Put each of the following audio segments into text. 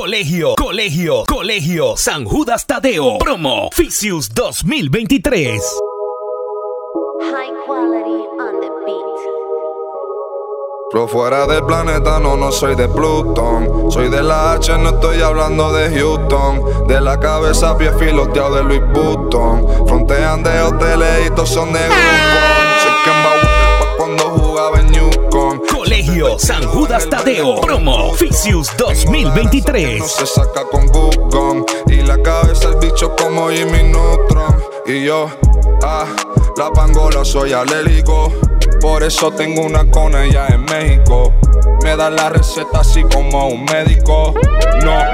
Colegio, Colegio, Colegio San Judas Tadeo. Promo Ficius 2023. High quality on the beat. Pero fuera del planeta, no, no soy de Plutón. Soy de la H, no estoy hablando de Houston. De la cabeza, pie filoteado de Louis Vuitton. Frontean de hoteles y todos son de Groupon. Sé que en cuando jugaba en Newcom. Colegio San Judas Tadeo. Promo Ficius 2023. No se saca con Google. Y la cabeza el bicho como Jimmy Neutron. Y yo, ah, la pangola soy alérgico. Por eso tengo una con ella en México. Me da la receta así como un médico. No,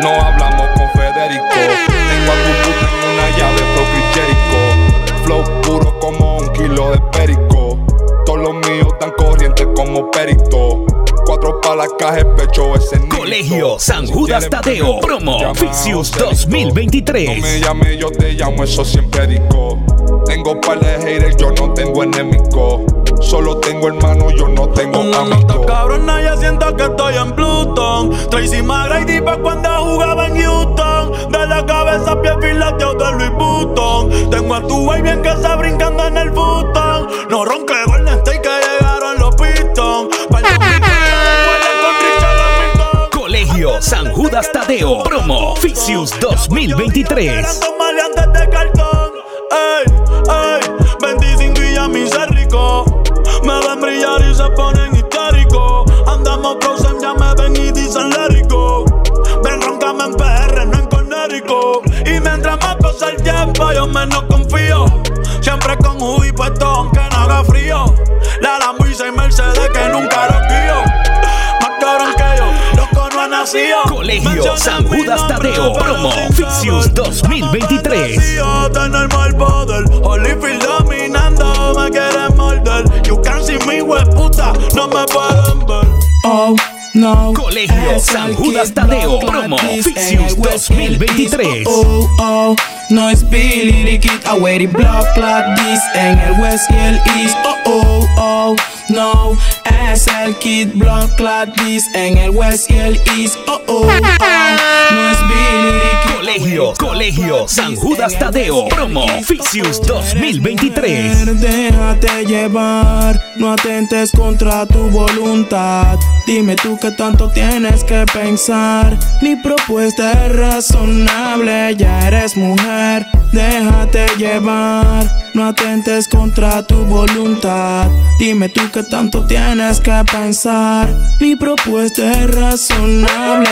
no hablamos con Federico. Tengo a puta en una llave Flow. Flow puro como un kilo de perico. Todos los míos tan como perito. Cuatro palas, caja, pecho, ese niño. Colegio San Judas Tadeo. Promo Ficius 2023. No me llame, yo te llamo, eso siempre digo. Tengo par de haters, yo no tengo enemigo. Solo tengo hermano, yo no tengo Una amigo. cabrona, ya siento que estoy en Pluton. Tracy McGrady pa' cuando jugaba en Houston. De la cabeza a pie filateo de Louis Vuitton. Tengo a tu güey bien que está brincando en el button. No ronque Golden San Judas Tadeo. Promo Ficius 2023. Eran dos maleantes de cartón. Ey, ey, 25 y ya mi. Me ven brillar y se ponen histéricos. Andamos frozen, ya me ven y dicen lérico. Ven, roncame en PR, no en Conérico. Y mientras más pasa el tiempo, yo menos confío. Siempre con hoodie puesto, aunque no haga frío. La Lambo y Mercedes que nunca Colegio San Judas Tadeo. Promo Ficius saber. 2023. Tener mal poder, Holyfield dominando, me quieren morder. You can see me, puta, no me pueden ver. Oh, no. Colegio San Judas Tadeo, promo Ficius el West Hill 2023. East. Oh, oh, no es Billy the Kid, a Waiting Block Gladys en el West y el East. Oh, oh, oh, no. Es el Kid Block Gladys en el West y el East. Oh, oh, oh, no es Billy. Colegio, Colegio San Judas Tadeo. Promo Ficius 2023. Déjate llevar, no atentes contra tu voluntad. Dime tú qué tanto tienes que pensar. Mi propuesta es razonable, ya eres mujer. Déjate llevar, no atentes contra tu voluntad. Dime tú qué tanto tienes que pensar. Mi propuesta es razonable.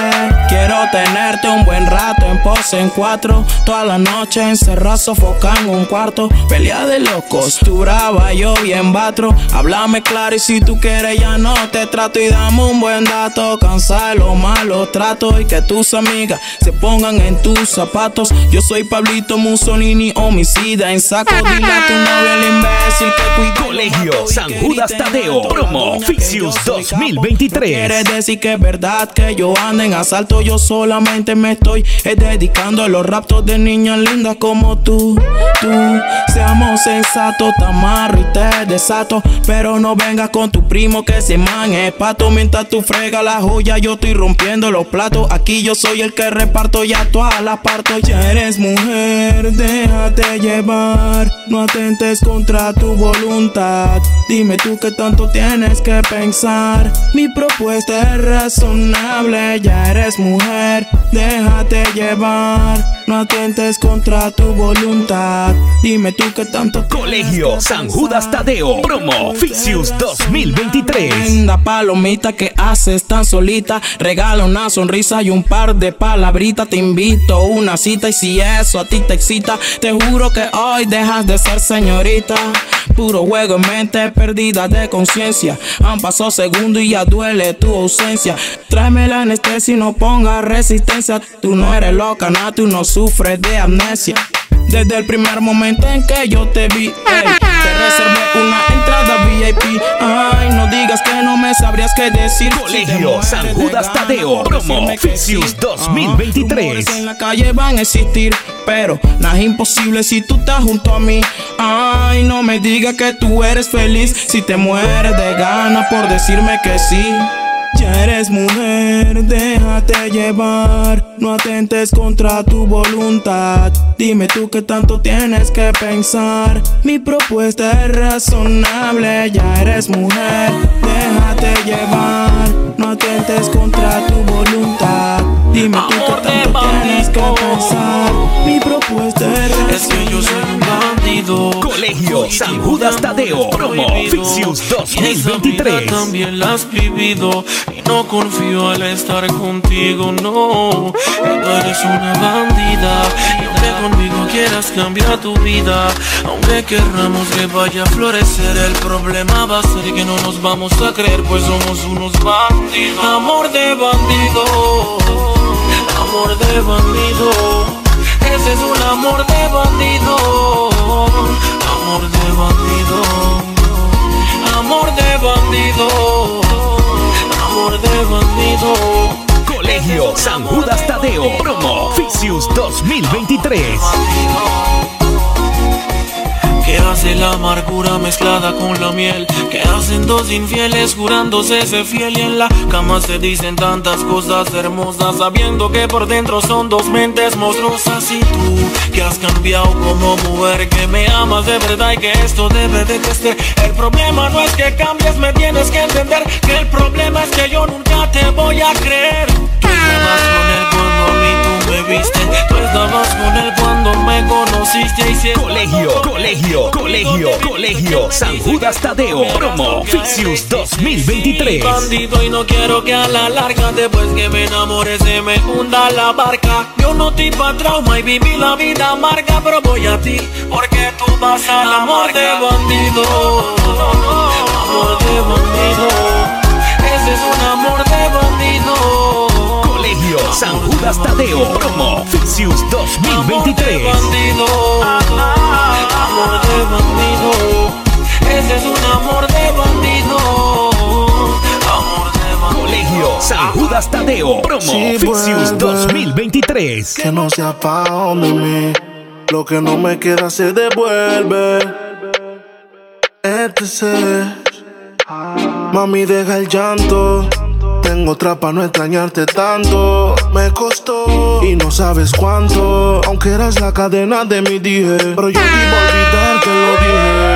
Quiero tenerte un buen rato en pose en cuatro. Toda la noche encerrado, sofocado en un cuarto. Pelea de locos, tú brava, yo bien batro. Háblame claro y si tú quieres ya no te trato. Y dame un buen dato, cansa de los malos tratos. Y que tus amigas se pongan en tus zapatos. Yo soy Pablito Mussolini, homicida en saco. Dile a tu novio el imbécil que cuida. Colegio San Judas Tadeo. Promo Ficius 2023. Quiere decir que es verdad que yo ando en asalto. Yo solamente me estoy eh, dedicando a los raptos de niñas lindas como tú. Tú, seamos sensatos, te amarro y te desato. Pero no vengas con tu primo que se man es pato. Mientras tú frega la joya, yo estoy rompiendo los platos. Aquí yo soy el que reparto, ya todas las parto. Ya eres mujer, déjate llevar. No atentes contra tu voluntad. Dime tú qué tanto tienes que pensar. Mi propuesta es razonable, ya eres mujer. Déjate llevar. No atentes contra tu voluntad. Dime tú qué tanto Colegio que San. Judas Tadeo. Promo Ficius 2023. Linda palomita que haces tan solita. Regala una sonrisa y un par de palabritas. Te invito a una cita y si eso a ti te excita, te juro que hoy dejas de señorita. Puro juego en mente, perdida de conciencia. Han pasado segundos y ya duele tu ausencia. Tráeme la anestesia y no ponga resistencia. Tú no eres loca, nada, tú no sufres de amnesia. Desde el primer momento en que yo te vi, ey, te reservé una entrada VIP. Ay, no digas que no me sabrías qué decir. Si Colegio mueres San Judas ganas Tadeo. Promo Ficius sí. 2023. Rumores en la calle van a existir, pero nada es imposible si tú estás junto a mí. Ay, no me digas que tú eres feliz si te mueres de ganas por decirme que sí. Ya eres mujer, déjate llevar. No atentes contra tu voluntad. Dime tú qué tanto tienes que pensar. Mi propuesta es razonable. Ya eres mujer, déjate llevar. No atentes contra tu voluntad. Dime tú qué tanto tienes que pensar. Mi propuesta es razonable. Es que yo soy un bandido. Colegio San Judas Tadeo, promo Ficius Y esa vida 2023. también la has vivido y no confío al estar contigo, no. Tú eres una bandida y aunque conmigo quieras cambiar tu vida, aunque querramos que vaya a florecer, el problema va a ser que no nos vamos a creer, pues somos unos bandidos. Amor de bandido, amor de bandido. Ese es un amor de bandido, amor de bandido. Amor de bandido, amor de bandido. Colegio San Judas Tadeo, promo Ficius 2023. ¿Qué hace la amargura mezclada con la miel? ¿Qué hacen dos infieles jurándose ser fiel y en la cama se dicen tantas cosas hermosas sabiendo que por dentro son dos mentes monstruosas. Y tú que has cambiado como mujer que me amas de verdad y que esto debe de crecer. El problema no es que cambies me tienes que entender que el problema es que yo nunca te voy a creer viste tú estabas con él cuando me conociste y si es Colegio, colegio, colegio, colegio San Judas Tadeo, promo Ficius 2023. Bandido y no quiero que a la larga después que me enamore se me hunda la barca. Yo no te pa' trauma y viví la vida amarga, pero voy a ti porque tú vas al amor de bandido. Amor de bandido. Ese es un amor de bandido. Colegio San Judas Tadeo, promo Ficius Amor de 2023. bandido. Amor de bandido. Ese es un amor de bandido. Amor de bandido. Colegio San Judas Tadeo, promo Ficius vuelve. 2023. Que no sea pa' mí. Lo que no me queda se devuelve. Etc. Mami, deja el llanto. Tengo otra pa' no extrañarte tanto. Me costó y no sabes cuánto. Aunque eras la cadena de mi dije. Pero yo iba a olvidar, te lo dije.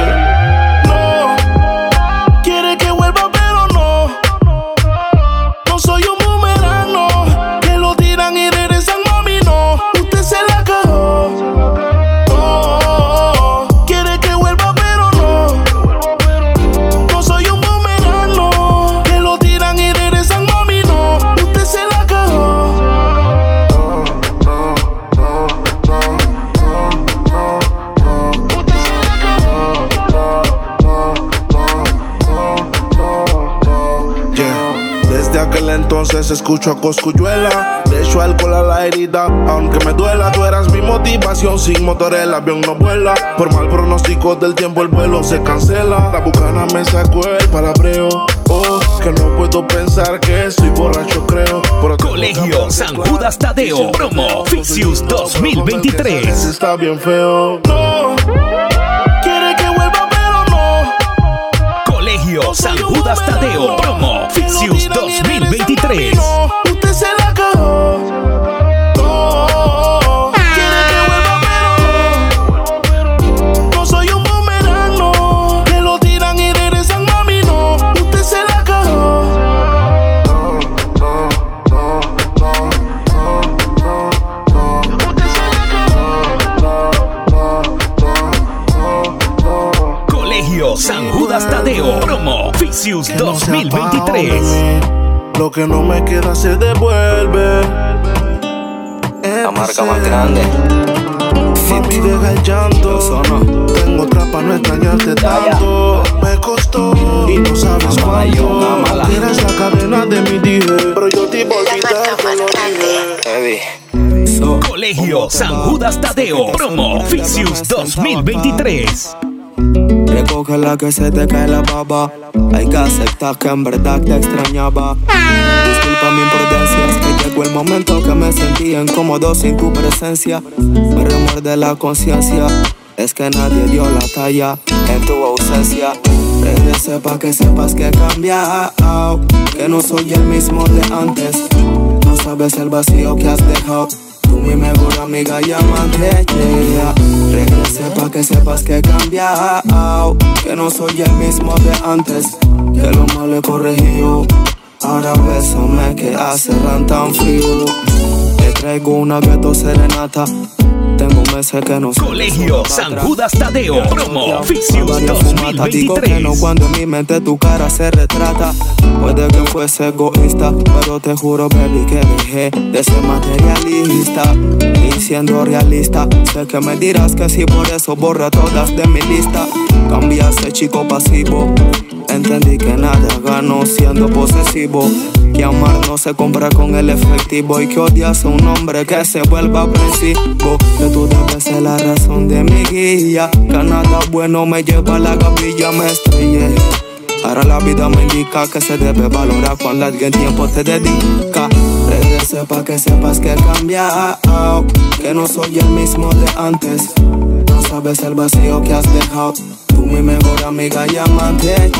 Entonces escucho a Coscuyuela. Le echo alcohol a la herida, aunque me duela. Tú eras mi motivación, sin motor el avión no vuela. Por mal pronóstico del tiempo el vuelo se cancela. La bucana me sacó el palabreo. Oh, que no puedo pensar que estoy borracho, creo. Pero Colegio San. Judas Tadeo, promo Ficius 2023. Está bien feo. No, San Judas Tadeo, promo Ficius 2023. 2023. mí. Lo que no me queda se devuelve. La marca más grande. Mami, deja el llanto. Tengo otra pa' no extrañarte tanto. Me costó y no sabes cuánto. Eres la cadena de mi dije. Pero yo te. So, Colegio San Judas Tadeo, promo Ficius 2023. Recoge la que se te cae la baba. Hay que aceptar que en verdad te extrañaba. Disculpa mi imprudencia, es que llegó el momento que me sentía incómodo sin tu presencia. Me remuerde la conciencia, es que nadie dio la talla en tu ausencia. Regrese pa' que sepas que he que no soy el mismo de antes. No sabes el vacío que has dejado. Mi mejor amiga llámate yeah. Regrese pa' que sepas que he cambiado Que no soy el mismo de antes Que lo malo he corregido Ahora bésame que hace tan frío Te traigo una gato serenata Colegio San Judas Tadeo, promo Oficios 2023. no cuando en mi mente tu cara se retrata. Puede que fuese egoísta, pero te juro, baby, que dejé de ser materialista. Y siendo realista, sé que me dirás que sí, por eso borra todas de mi lista. Cambiaste, chico pasivo. Entendí que nada gano siendo posesivo. Que amar no se compra con el efectivo y que odias a un hombre que se vuelva apresivo. Que tú debes ser la razón de mi guía. Que nada bueno me lleva a la gavilla, me estrellé. Ahora la vida me indica que se debe valorar cuando alguien tiempo te dedica. Regrese pa' que sepas que he cambiado, que no soy el mismo de antes. No sabes el vacío que has dejado mi mejor amiga llámate,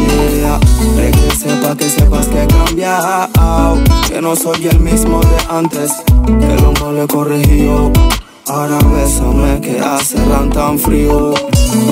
yeah Regrese pa' que sepas que he cambiado Que no soy el mismo de antes Que lo malo he corregido Ahora bésame que hace tan frío.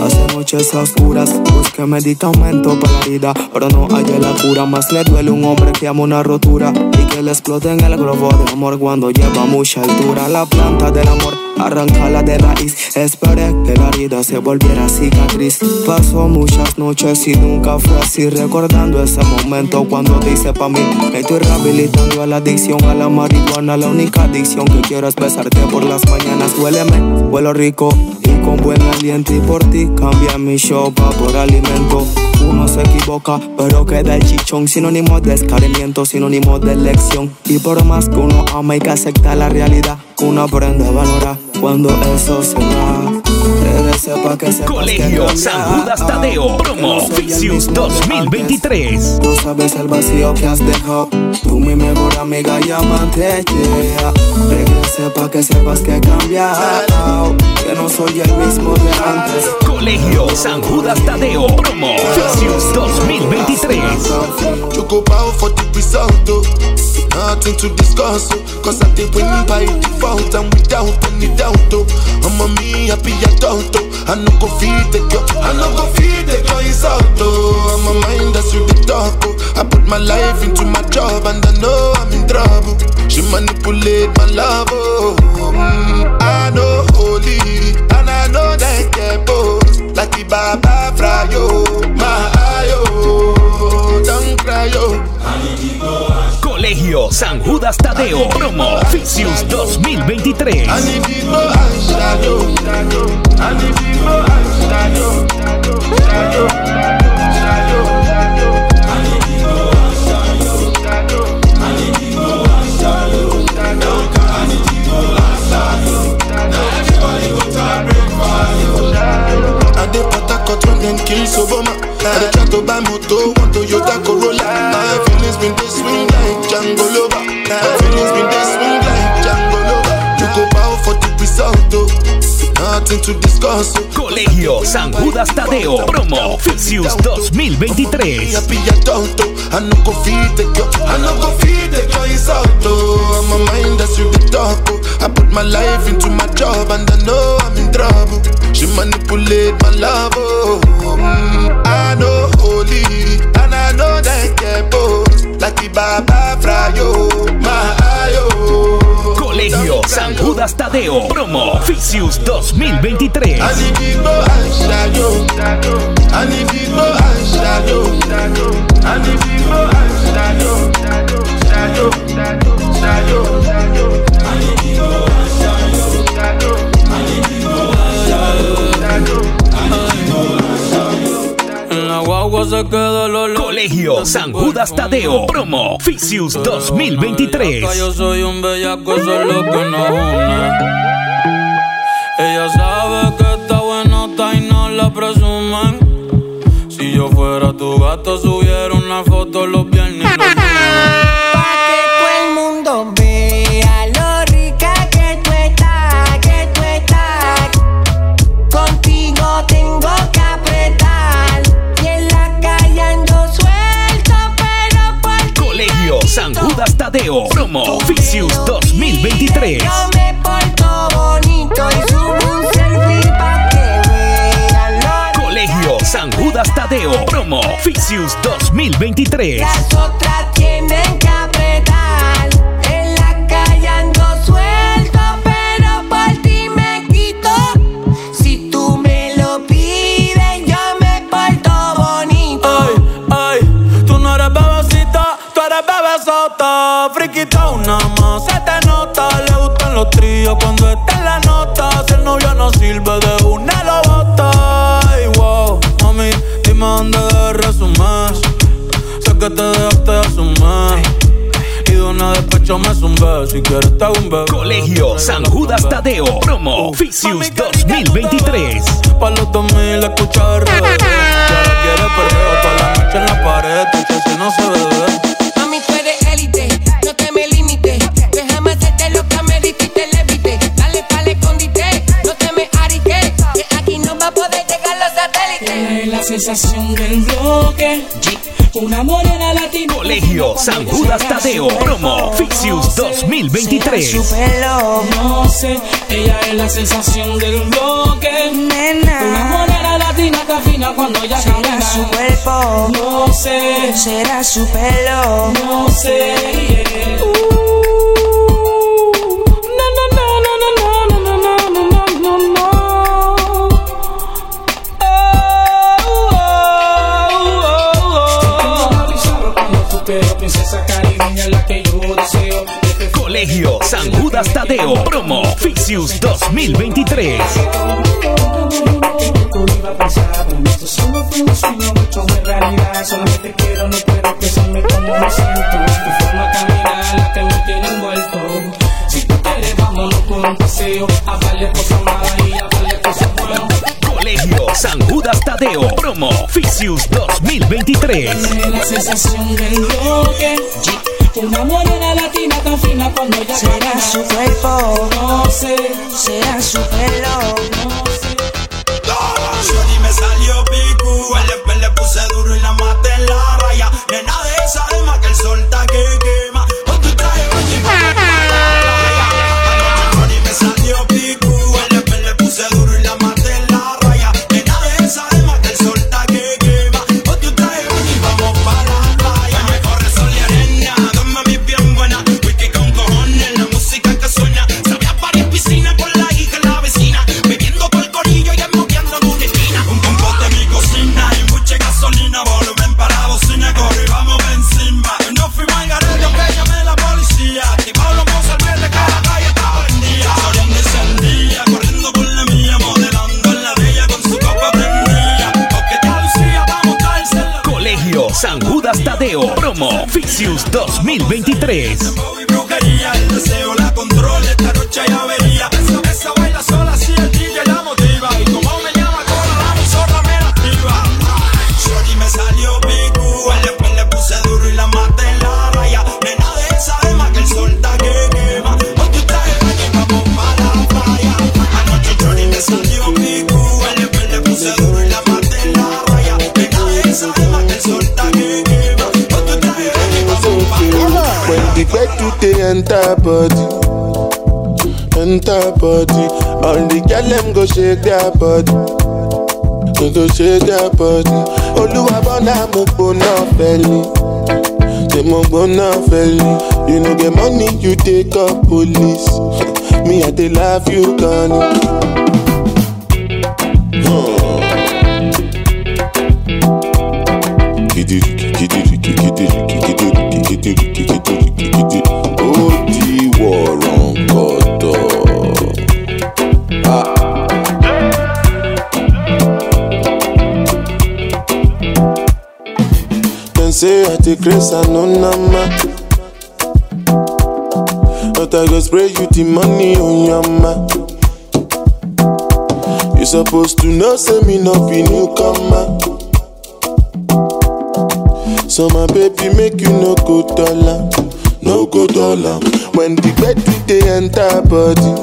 Pasé noches oscuras, busqué medicamento para la herida Pero no hallé la cura, más le duele un hombre que ama una rotura. Y que le explote en el globo de amor cuando lleva mucha altura. La planta del amor, arrancarla de raíz. Esperé que la herida se volviera cicatriz. Pasó muchas noches y nunca fue así. Recordando ese momento cuando dice pa' mí Me estoy rehabilitando a la adicción a la marihuana. La única adicción que quiero es besarte por las mañanas. Huéleme, huelo rico y con buen aliento. Y por ti cambia mi shopa por alimento. Uno se equivoca, pero queda el chichón. Sinónimo de escarmiento, sinónimo de elección. Y por más que uno ama, hay que aceptar la realidad. Uno aprende a valorar cuando eso se va. Pa que Colegio San Judas Tadeo, promo Oficios 2023. No sabes el vacío que has dejado. Tú mi mejor amiga llámate, yeah. Regrese pa' que sepas que he cambiado. Que no soy el mismo de antes. Colegio San Judas Tadeo, promo Oficios 2023. Preocupado for the result, nothing to discuss. Cause I did win by default and without any doubt. I'm a me happy adult. I no go feed the girl, I no go feed the girl is out I'm a mind that's you the talk. I put my life into my job and I know I'm in trouble. She manipulate my love. Oh, mm, I know San Judas Tadeo, promo Oficios 2023. Then kill Soboma. I dey try to buy moto, want Toyota Corolla. My time. Nothing to discuss. Colegio San Judas Tadeo, promo Oficios 2023. I no go feed the girl, I no go feed the girl is out oh. I'm a mind that's you the talk. I put my life into my job and I know I'm in trouble. She manipulate my love oh. Mm, I know holy and I know that get both like the Baba Frayo, my ayo. Colegio San Judas Tadeo, promo Oficios 2023. Colegio San Judas Tadeo, promo Oficios 2023. Yo soy un bellaco, eso es lo que nos une. Ella sabe que está buenota y no la presumen. Si yo fuera tu gato, subiera una foto. Los Tadeo. Promo Ficius 2023. Yo me porto bonito y subo un selfie pa' que vean lo Colegio San Judas Tadeo. Promo Ficius 2023. Las otras Friquita una más, se te nota. Le gustan los tríos cuando está en la nota. Si el novio no sirve de una, lo bota. Ay, wow, mami, dime dónde de resumir. Sé que te dejaste de asumir. Y de una despecho me zumbé. Si quieres te hago un bebé. Colegio San Judas Tadeo. Promo Ficius 2023. Pa' los 2000 escucha RBD. Y ahora quiere perreo toda la noche en la pared. Dice si no se bebe. La sensación del bloque. Una morena latina. Colegio San Judas Tadeo. Promo Ficius 2023. pelo, No sé, ella es la sensación del bloque. Una nena. morena latina que afina cuando ella camina. cuerpo, No sé, será su pelo. no sé. yeah. Uh, Colegio San Judas Tadeo. Promo Ficius 2023. Tú iba a pensar en esto solo fue un sueño hecho de realidad Solamente quiero, no quiero que se me como me siento Tu forma de caminar la que me tiene envuelto Si tú quieres vámonos por un paseo A darle cosas malas y a darle cosas buenas Colegio San Judas Tadeo. Promo Ficius 2023. Tiene la sensación del bloque Una morena latina tan fina cuando ella camina cuerpo, No sé, será su pelo. no sé. Shorty me salió picu, el después le puse duro y 2023. Enter body, enter body. All the girl them go shake their body, go go shake their body. Oluwa bona mo gbona feli, say mo gbona feli. You no get money, you take up police. Me I dey love you, Connie. Dey craze and no nama. But I go spray you the money on your ma. You supposed to know say me no be newcomer. So my baby make you no go dollar, no go dollar. When the bed do they enter body,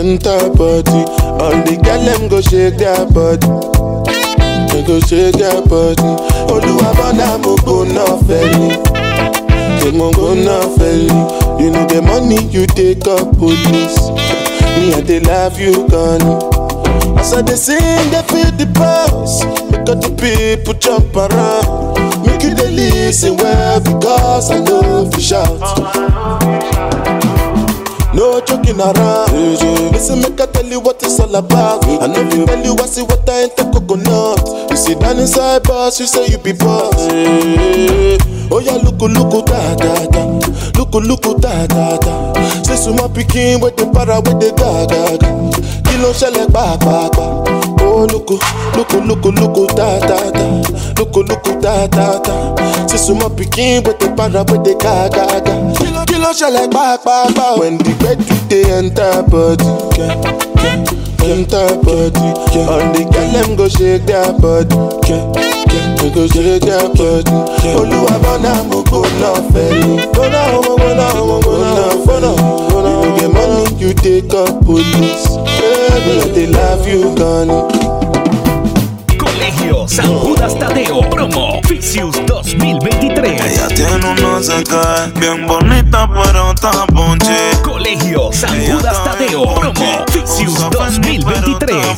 enter body. All the girl them go shake their body, go shake their body. Oluwa bona mo go no feli, I'm gonna fail You know the money you take up police. Me and they love you gone. As I they sing, they feel the pulse. Because the people jump around. Make you they listen well because I know you shout. No joking around. Listen, make I tell you what it's all about. I know you tell you I see what I ain't sit down inside boss, you say you be boss. Oh yeah, look, look, da da da. Look, look, da da da. Say so my picking with the para with the ga ga ga. Kilo shell ba ba ba. Oh look, look, look, look, da da da. Look, look, da da da. Say so my picking with the para with the ga ga ga. Kilo, kilo shell ba ba ba. When the bed you dey enter body, yeah, yeah, enter body. Yeah. All the girl them go shake their body, yeah, yeah, they go shake their body. Olúwa bọ́nà mo gbóná fẹ́lú. Gbóná ọmọ gbóná ọmọ gbóná fọ́nà. You get money, you take up police. Yeah, but they love you gone. San Judas Tadeo. Promo Ficius 2023. Ella tiene unos acá bien bonita, pero está ponche. Colegio San Judas Tadeo. Promo pero 2023.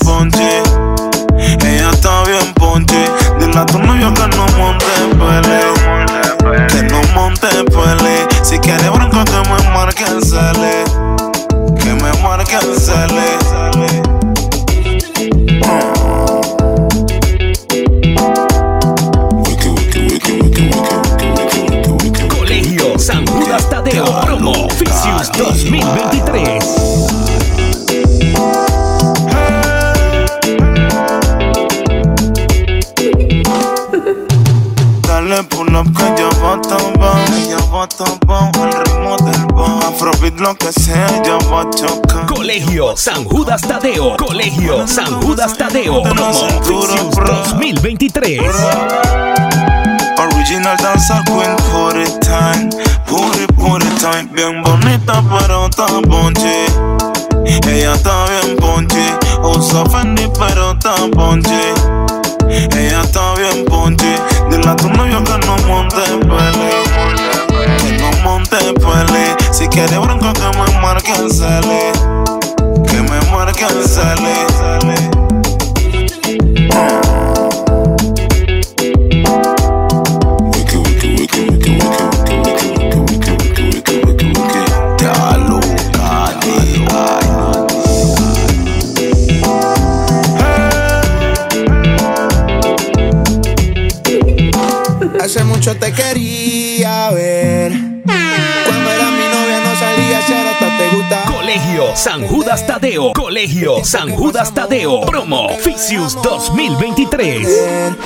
San Judas Tadeo. Promo Ficius 2023.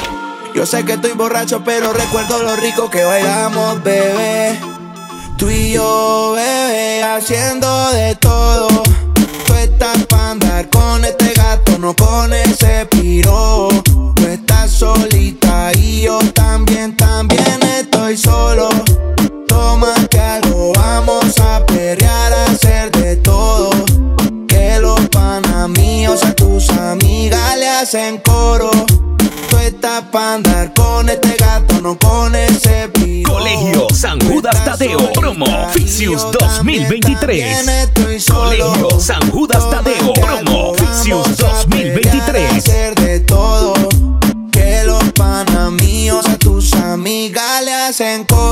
Yo sé que estoy borracho, pero recuerdo lo rico que bailamos, bebé. Tú y yo, bebé, haciendo de hacen coro. Tú estás para andar con este gato, no con ese piro. Colegio San Judas Tadeo. Promo Ficius 2023. Colegio San Judas Tadeo. Promo Ficius 2023. hacer de todo. Que los panas míos a tus amigas le hacen coro.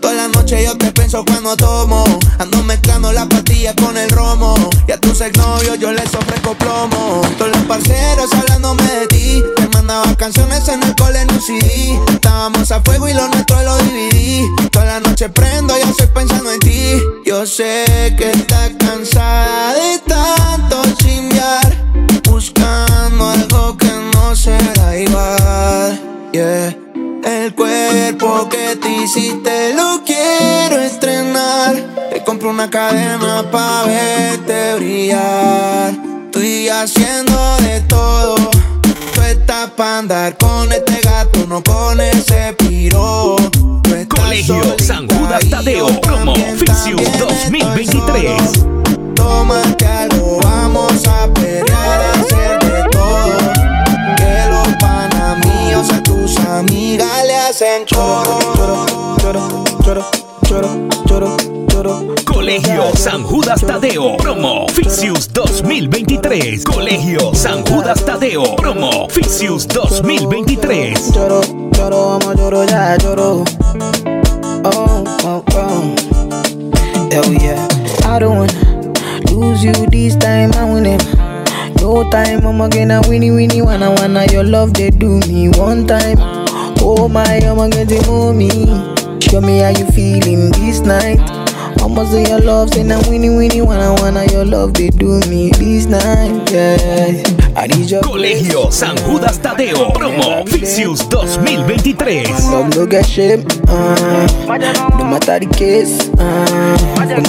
Toda la noche yo te pienso cuando tomo. Ando mezclando las pastillas con el romo. Y a tus exnovios yo les ofrezco plomo. Todos los parceros hablándome de ti. Te mandaba canciones en el cole en un CD. Estábamos a fuego y lo nuestro lo dividí. Toda la noche prendo y estoy pensando en ti. Yo sé que estás cansada de tanto chimbear. Buscando algo que no será igual. Yeah. El cuerpo que te hiciste lo quiero estrenar. Te compro una cadena pa' verte brillar. Estoy haciendo de todo. Tú estás pa' andar con este gato, no con ese piro. Colegio San Judas Tadeo. Promo también, Ficius también estoy 2023. solo. Tómate algo, amigas le hacen choro. Choro, choro, choro, choro, choro. Colegio San Judas Tadeo, promo Ficius 2023. Colegio San Judas Tadeo, promo Ficius 2023. Choro, choro, vamos choro, ya choro. Oh, oh, oh. Hell yeah. I don't wanna lose you this time, I win it. No time, I'ma get a winnie winnie wanna wanna your love they do me one time. Oh my, I'ma get it for me. Show me how you feeling this night. I'ma say your love, say na winnie winnie wanna wanna your love they do me this night. Yeah, I need your Colegio San Judas Tadeo, promo Ficius 2023. Love no get shame, uh, no matter the case. Uh,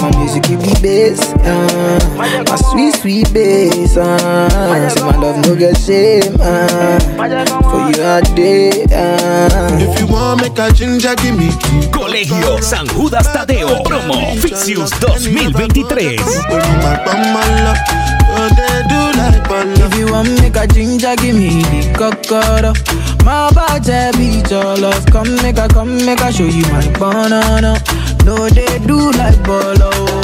my music give me bass, uh, my sweet sweet bass. Uh, say my love no get shame, uh, for you all day. Uh. If you want make a ginger, give me key. Colegio San Judas Tadeo, promo Ficius 2023. When you my bummer, oh, they do like bala. If you want make a ginger, give me the cocoa. My body your love. Come make a, come make a show you my banana. No, they do like bolo.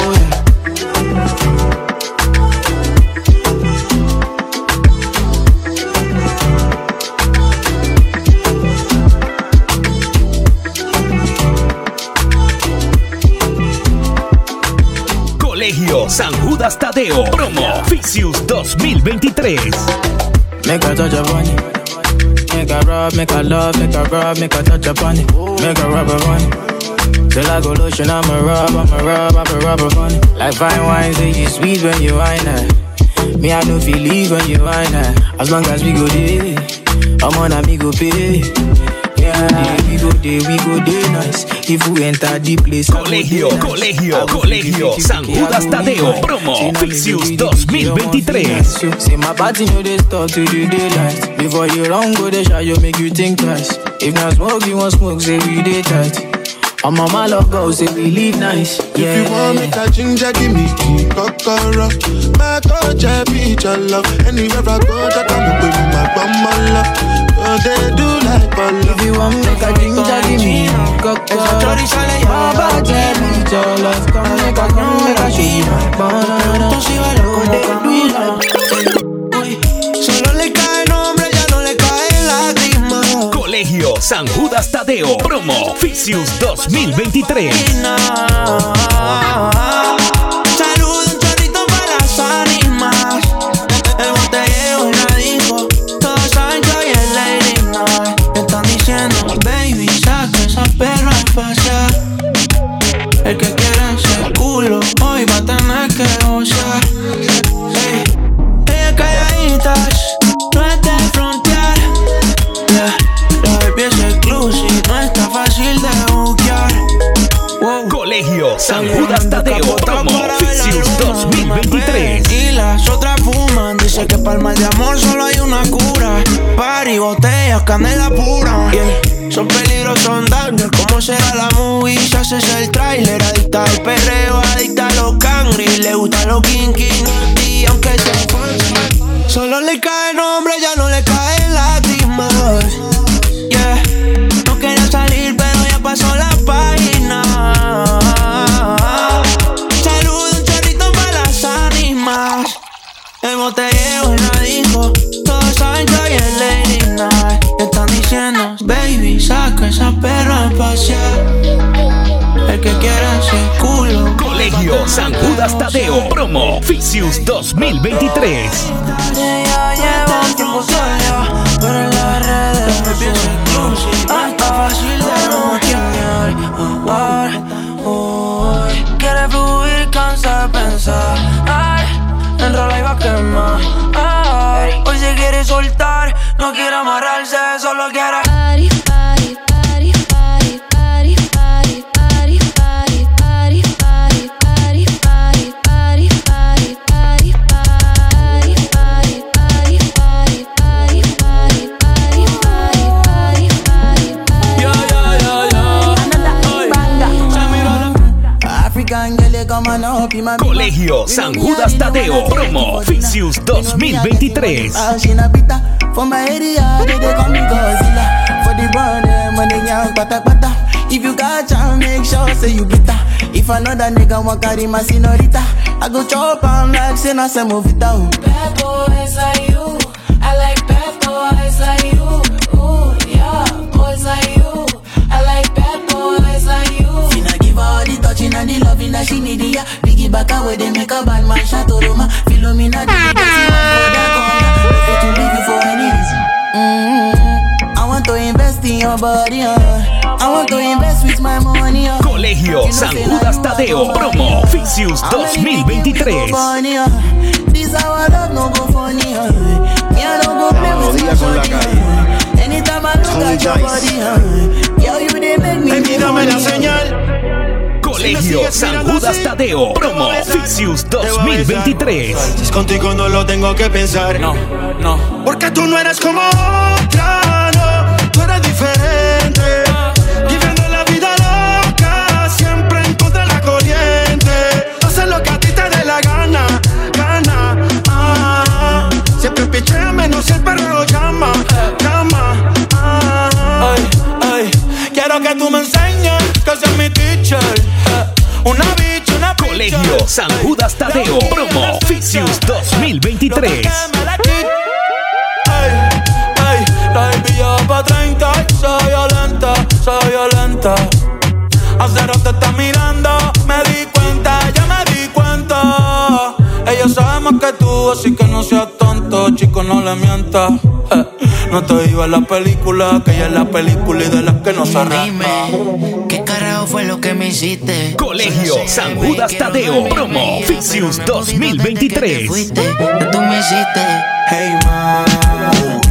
San Judas Tadeo, promo Ficius 2023. Make a touch upon it. Make a rub, make a love, make a rub, make a touch upon it. Make a rub upon. Till I go lotion, I'm a rub, I'm a rub, I'm a rub upon. Like fine wine, say you sweet when you wine it. Eh. Me, I know feel leave when you wine it. Eh. As long as we go there, I'm on a me go pay. Yeah, we go there, we go there nice. If we enter the place, Colegio. Colegio, Colegio fiki, fiki, San Judas Tadeo, promo Say na Ficius bidi, bidi, bidi, 2023. Say my party no dey stop till the daylight. Before you run go dey shy, you make you think twice. If not smoke, you want smoke, say we dey tight. I'm on my love go, say we live nice. Yeah. If you want make a ginger, give me key. Kokoro. My touch, I beat your love. Anywhere I go, that I'm with my bummer. Oh, they do like bala. If you want make a ginger, give me cocoa. My body beat your love. Come make a, come make like Solo le cae nombre, ya no le cae lágrima. Colegio San Judas Tadeo, promo Ficius 2023. 3. Colegio San Judas Tadeo Promo Ficius 2023 If you got time, make sure you. If nigga want my I go chop on like say semovita. Bad boys like you, I like bad boys. And the loving that she need, yeah. Biggie back away, they make a bad man shot to Roma. Philomena, do the dirty one for that corner. No fit to leave you for any reason. Mm-hmm. I want to invest in your body, uh. I want to invest with my money, uh. Colegio San Judas Tadeo, promo Ficius 2023. This our love no go funny, uh. Me I don't go play with my con la body, calle. uh. Anytime I look Tony at your Dice. body, uh. Yo, you they make me Baby, feel dame la funny, uh. señal. Colegio San Judas Tadeo, promo Ficius 2023. Si contigo no lo tengo que pensar. No, no. Porque tú no eres como otra, no. Tú eres diferente. Colegio San Judas Tadeo, promo Ficius 2023. Ay, la va pa' 30 y soy violenta, soy violenta. Hace rato está mirando, me di cuenta, ya me di cuenta. Ella sabe más que tú, así que no seas tonto, chico, no le mientas. Eh, no te iba la película, que ella es la película y de las que no se arranca. Dime, ¿qué carajo fue lo que me hiciste? Colegio San Judas Tadeo, promo Ficius 2023. Fuiste, que tú me hiciste. Hey ma,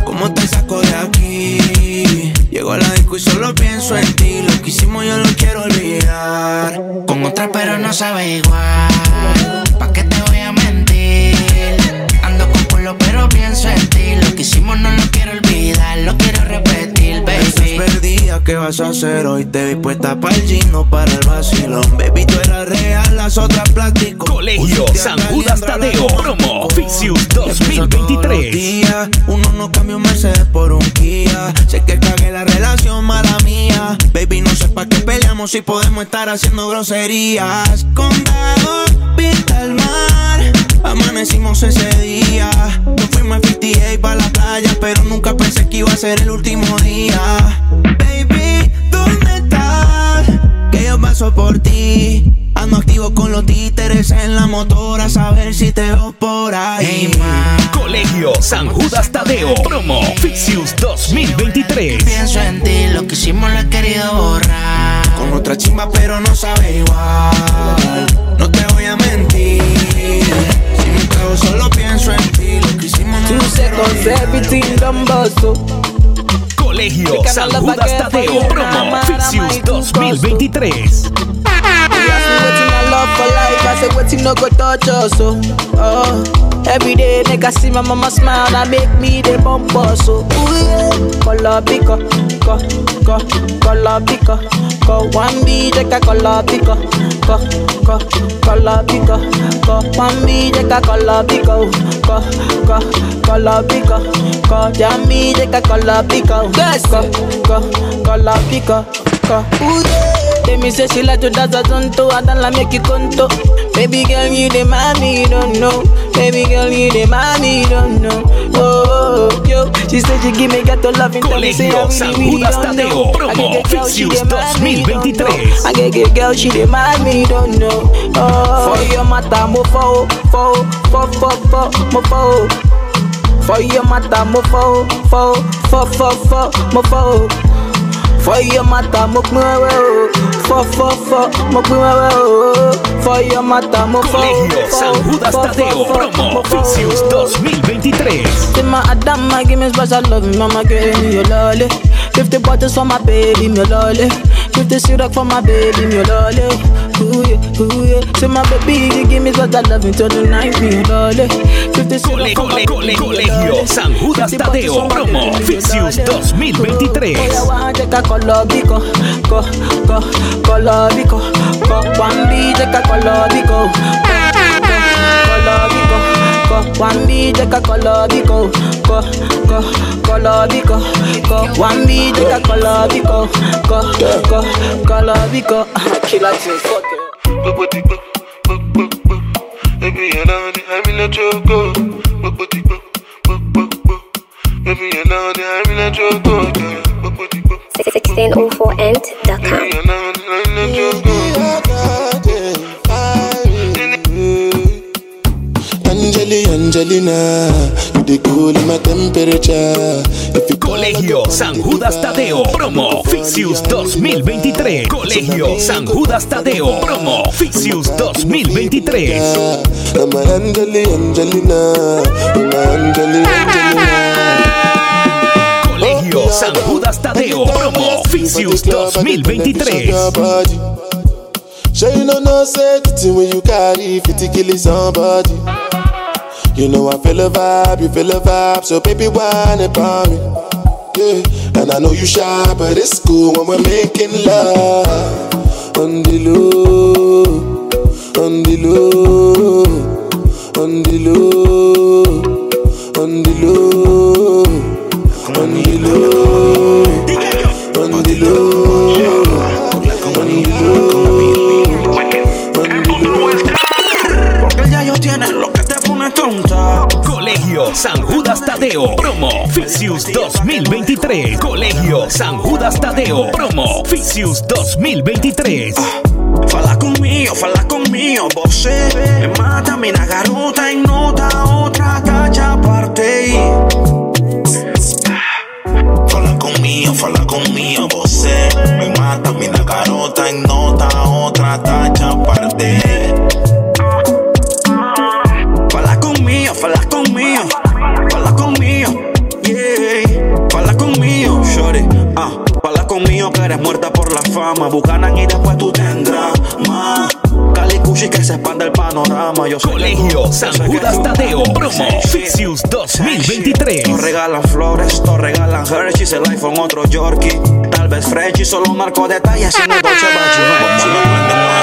¿cómo te saco de aquí? Llego a la disco y solo pienso en ti. Lo que hicimos yo lo quiero olvidar. Con otra pero no sabe igual. ¿Pa' qué te voy a mentir? Ando con culo pero pienso en ti. Que no lo quiero olvidar, lo quiero repetir, baby. Perdida, ¿qué vas a hacer hoy? Te vi puesta para el gino, para el vacilón. Baby, tú eras real, las otras plástico. Colegio San Judas Tadeo, promo Ficius 2023. días. Uno no cambia un Mercedes por un Kia. Sé que cagué la relación, mala mía. Baby, no sé pa' qué peleamos si podemos estar haciendo groserías. Condado, pinta el mar. Amanecimos ese día. Nos fuimos a 58 para la playa, pero nunca pensé que iba a ser el último día. Baby, ¿dónde estás? Que yo paso por ti. Ando activo con los títeres en la motora, a saber si te veo por ahí. Hey, ma, Colegio San Judas Tadeo, promo Ficius 2023. pienso en ti, lo que hicimos lo he querido borrar. Con otra chimba, pero no sabe igual. No te voy a mentir. Si me trago, solo pienso en ti. Lo que hicimos no Two lo quiero seconds, everything done. Colegio San Judas Tadeo, promo Ficius 2023. You ask me wetin I love for life, I say wetin no go touch us, oh. oh. Every day, nigga see my mama smile, that make me the bump us, oh. Ooh, yeah. Color pico, co, co, color pico, co. One B, jeka color pico, co, co, color pico, co. One B, jeka color pico, co, co, color pico, co. Jammy, jeka color pico, co, co, color pico, co. Ooh, yeah. They me say she like to dance a tonto, I don't like make you conto. Baby girl, you the mommy, you don't know. Baby girl, you the mommy, you don't know. Oh, oh, yo, she said she give me ghetto loving, tell me say I really, really don't know. I promo get get girl, she the mommy, don't 2023. know. I get get girl, she the mommy, don't know. Oh, for your matter, mo fo, fo, fo, fo, fo, mo fo. For your matter, mo fo, fo, fo, fo, fo, mo fo. For your matter, mo pin wewe o. Fo fo fo, mo pin wewe o. For your matter, mo fo Colegio San Judas Tadeo, promo mo fo. Ficius 2023. Say my give me special love, mama give me your lolly. Fifty bottles for my baby, me lolly. Fifty syrup for my baby, me lolly. Ooh yeah, ooh yeah. Say my baby, you give me special love until the night, me Cole- cole- cole- Colegio. San Judas 50 bottles Tadeo, promo lolly. 2023. Oh, yeah, one take a color bico, co, co, co. B a color bico, co, co, color bico, co. One B B, take a color bico, co, co, color bico, co. One B, take a color bico, co, co, color bico. Killer thing, fuck it. Baby, you know the I let you go. Baby, you know the I let you go. 1604ent.com. Angeli, Angelina, you the cool in my temperature. Colegio San Judas Tadeo, promo Ficius 2023. Colegio San Judas Tadeo, promo Ficius 2023. I'm a Angeli, Angelina, I'm a Angeli, Angelina. Colegio San Judas Tadeo, promo Ficius 2023. Sure you know no safety when you carry 50 kill somebody. You know I feel a vibe, you feel a vibe, so baby whine about me. Yeah, and I know you shy, but it's cool when we're making love. On the low, on the low, on the low, on the low, on the low, on the low, on lo San Judas Tadeo, promo Ficius 2023. Colegio San Judas Tadeo, promo Ficius 2023. Fala conmigo, fala conmigo, você Me mata, mina garota em nota Outra tacha parte Fala conmigo, fala conmigo, você me mata, mina garota em nota, outra tacha parte. Conmigo que eres muerta por la fama Bucanan y después tú tendrás más Cali Cushi que se expande el panorama Yo soy Colegio San Judas Tadeo, promo Ficius 2023. No regalan flores, no regalan Hershey's, el iPhone otro Yorkie. Tal vez Frenchie, solo marco detalles en el Dolce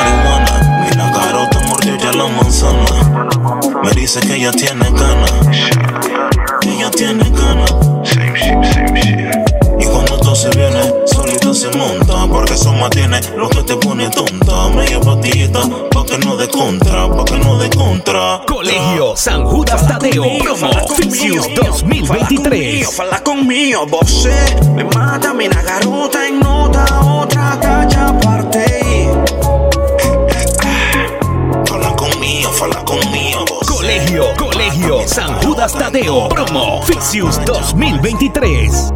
marihuana. Y la garota mordió ya la manzana. Me dice que ella tiene ganas. Ella tiene ganas. Y cuando se viene, solita se monta. Porque eso mantiene lo que te pone tonta. Media patita, pa' que no de contra, pa' que no de contra. Colegio San Judas Tadeo, promo Ficius 2023. Fala conmigo, você me mata, mina garota en nota, otra tacha parte. Fala conmigo, fala conmigo, vos. Colegio, Colegio San Judas Tadeo, promo Ficius 2023.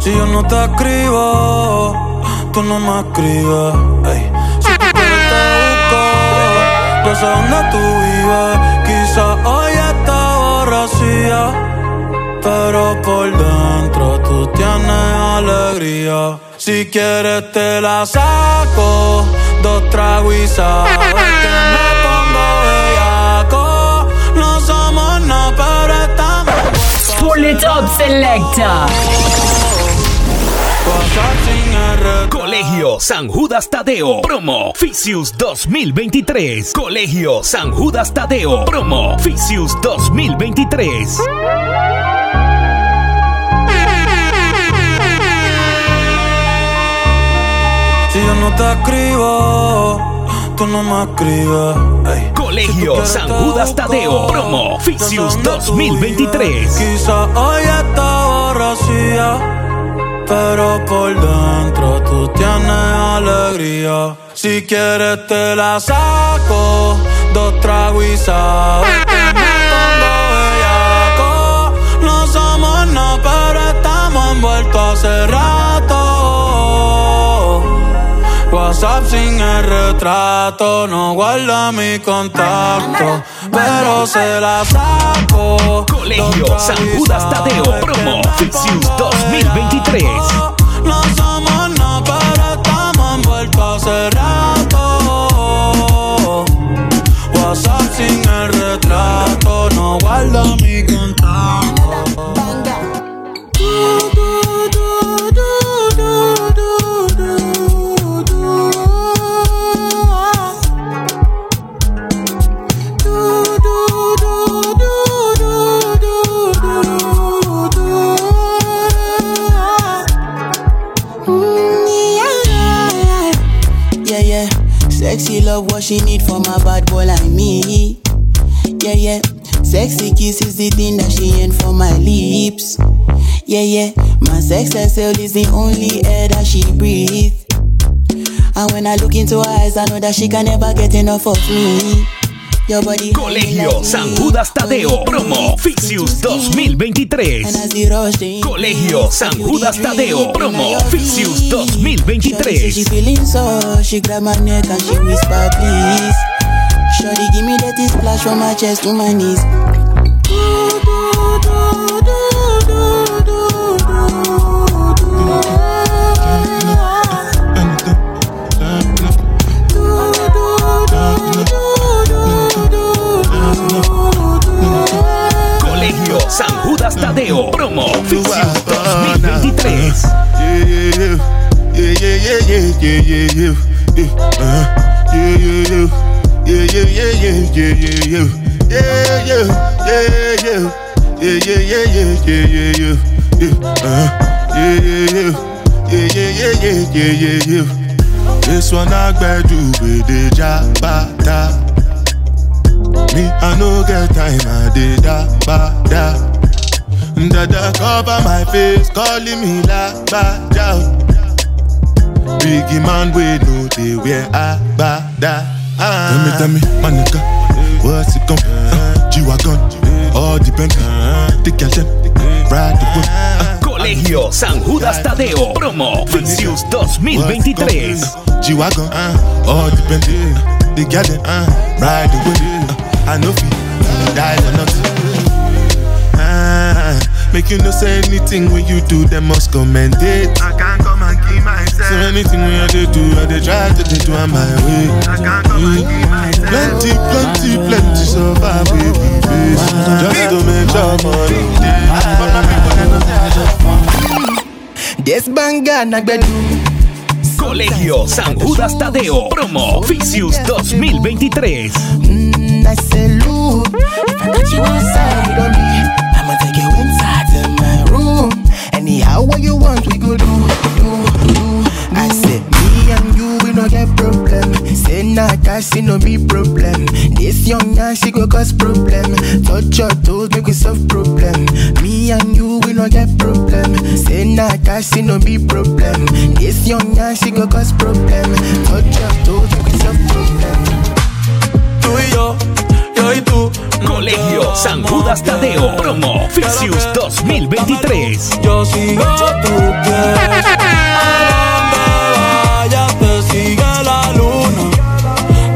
Si yo no te escribo, tú no me escribes. Si tú te busco, yo sé dónde tú vives. Quizá hoy está borracía, pero por dentro tú tienes alegría. Si quieres te la saco, dos tragos que me pongo bellaco. No somos nada, pero estamos Pull it up, selector. Colegio San Judas Tadeo, promo Ficius 2023. Colegio San Judas Tadeo, promo Ficius 2023. Si yo no te escribo, tú no me escribes. Colegio San Judas Tadeo, promo Ficius 2023. Quizá hoy está borracía, pero por dentro tú tienes alegría. Si quieres te la saco, dos tragos y bellaco. No somos nada, pero estamos envueltos hace rato. WhatsApp sin el retrato, no guarda mi contacto, pero se la saco. Colegio San Judas Tadeo, promo Ficius 2023. No somos nada, pero estamos envueltos hace rato. WhatsApp sin el retrato, no guarda mi contacto. She need from a bad boy like me. Yeah, yeah. Sexy kiss is the thing that she ain't for my lips. Yeah, yeah. My sex herself is the only air that she breathes. And when I look into her eyes, I know that she can never get enough of me. Colegio San Judas Tadeo, promo Ficius 2023. Colegio San Judas Tadeo, promo Ficius She 2023. feeling so, she grab my neck and she whisper, please. Shorty, give me that splash from my chest to my knees. Yeah, yeah, yeah, yeah. This one I do with the jabata. Me, I no get time, I did da ba da. Dada cover my face, calling me la ba da. Biggie man, we know they wear a ba da. Tell me, tell me, my nigga, what's it gon' uh, G-Wagon, all depend. Take your them, ride the whip. Uh, Colegio San Judas Tadeo, promo Ficius 2023. G-Wagon, uh, all depend. They got it, uh, ride the whip. Uh, I know fi die or not. Make you no say anything when you do, they must commend it. I can't come and keep myself. So anything when I do, I they try to they do on my way. I can't come and keep myself. Plenty, plenty, plenty survive with the face. Just to make sure money. This banga nagbedu. Colegio San Judas Tadeo, promo Ficius 2023. Mm, I Anyhow, what you want, we go do, do, do. I say, me and you, we no get problem. Say, nah, cash, it no be problem. This young man, she go cause problem. Touch your toes, make we solve problem. Me and you, we no get problem. Say, nah, cash, it no be problem. This young man, she go cause problem. Touch your toes, make we solve problem. Tú y yo, yo y tú. Colegio San Judas Tadeo, promo Ficius 2023. Yo sigo tu pies. A donde vayas te sigue la luna.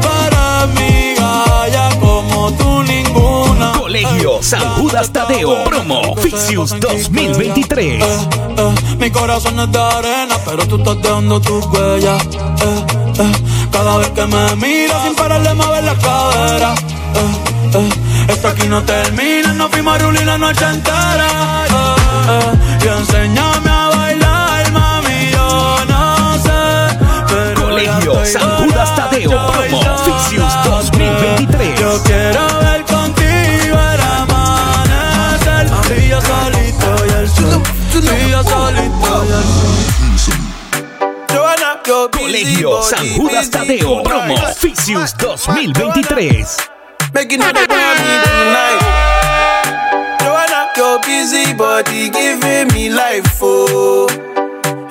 Para mi galla como tú ninguna. Colegio San Judas Tadeo, promo Ficius 2023. Eh, mi corazón es de arena, pero tú estás dejando tus huellas. Eh, eh, cada vez que me miras sin parar de mover la cadera. Eh, eh, esto aquí no termina, no fuimos a rulir la noche entera. Eh, eh, y enséñame a bailar, mami, yo no sé. Pero Colegio San Judas Tadeo, promo Ficius 2023. yo quiero ver contigo el amanecer Y yo solito y el sol Y yo solito y el sol Colegio San Judas Tadeo, promo Ficius 2023. Making all the money tonight Johanna, your busy body giving me life, oh.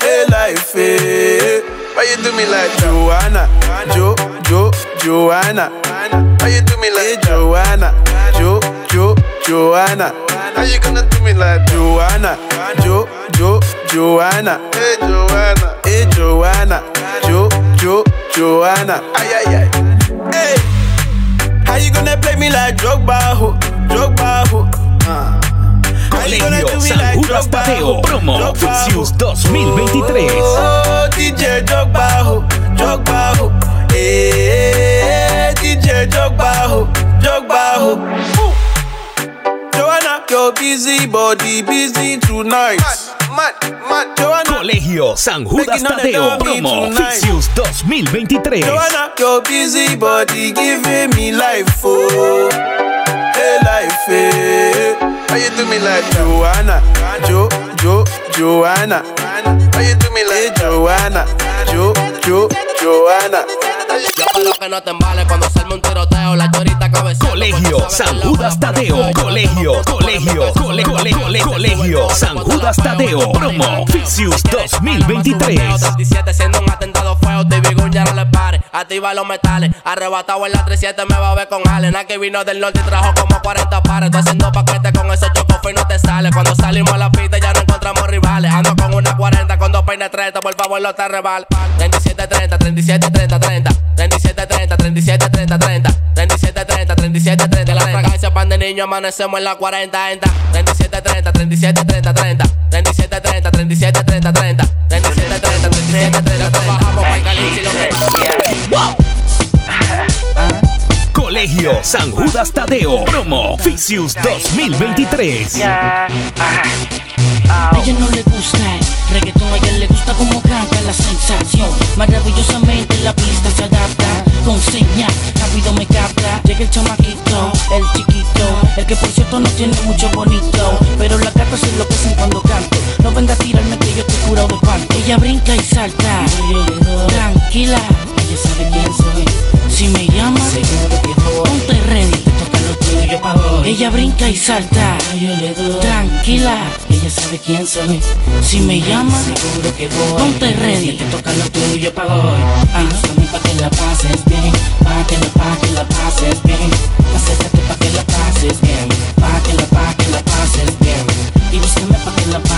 Hey, life, hey Why you do me like Joanna? Jo, Jo, Joanna. Why you do me like Joanna? Jo, Jo, Joanna. How you gonna do me like Joanna? Jo, Jo, Joanna. Hey, Joanna. Hey, Joanna. Jo, Jo, Joanna. Ay, ay, ay. Hey How you gonna play me like Drogba, ho? Drogba, ho? Uh. Colegio San Judas Tadeo, promo? Ficius 2023. Oh, DJ Drogba, ho? Drogba, ho? Eh, DJ Drogba, ho? Drogba, ho? Your busy body busy tonight. Mad, mad, mad. Joanna, Colegio San Judas Tadeo, promo. Ficius 2023. Joanna, your busy body giving me life, oh. Hey, life, hey. How you do me like Joanna? Jo, Jo, Joanna. How you do me like Joanna? Jo, Jo, Joanna. Yo espero que no te embales cuando salme un tiroteo. La chorita cabeza. Colegio San Judas Tadeo. Colegio, colegio, cole, cole, cole, colegio San Judas Tadeo. Promo Ficius 2023. 37 siendo un atentado feos, TV ya no le pare. Activa los metales, arrebatado en la 37 me va a ver con Allen. Aquí vino del norte y trajo como 40 pares. Estoy haciendo paquetes con esos y no te sale. Cuando salimos a la pista ya no encontramos rivales. Ando con una 40, con dos peines 30, por favor no te rebal. 37, 30, 37, 30, 30. 37, 30, 37, 30, 30. 37, 30, 37, 30. La fragancia pan de niño, amanecemos en la 40, enta. 37, 30, 37, 30, 30. 37, 30, 37, 30, 30. 37, 30, 37, 30, 30. Colegio San Judas Tadeo. Promo Ficius 2023. A ella no le gusta el reggaetón, a ella le gusta como canta la sensación. Maravillosamente la pista se adapta con señal, rápido me capta. Llega el chamaquito, el chiquito, el que por cierto no tiene mucho bonito. Pero las gatas se enloquecen cuando canto. No venga a tirarme que yo te curado de espanto. Ella brinca y salta, tranquila, ella sabe quién soy. Si me llama, ponte ready, te toca lo tuyo, yo pago. Ella brinca y salta, tranquila, ella sabe quién soy. Si me llama, seguro que voy. Ponte ready, te toca lo tuyo, pago. Ah, búscame pa' que la pases bien, pa' que la, pa' que la pases bien. Acércate pa' que la pases bien, pa' que la, pa'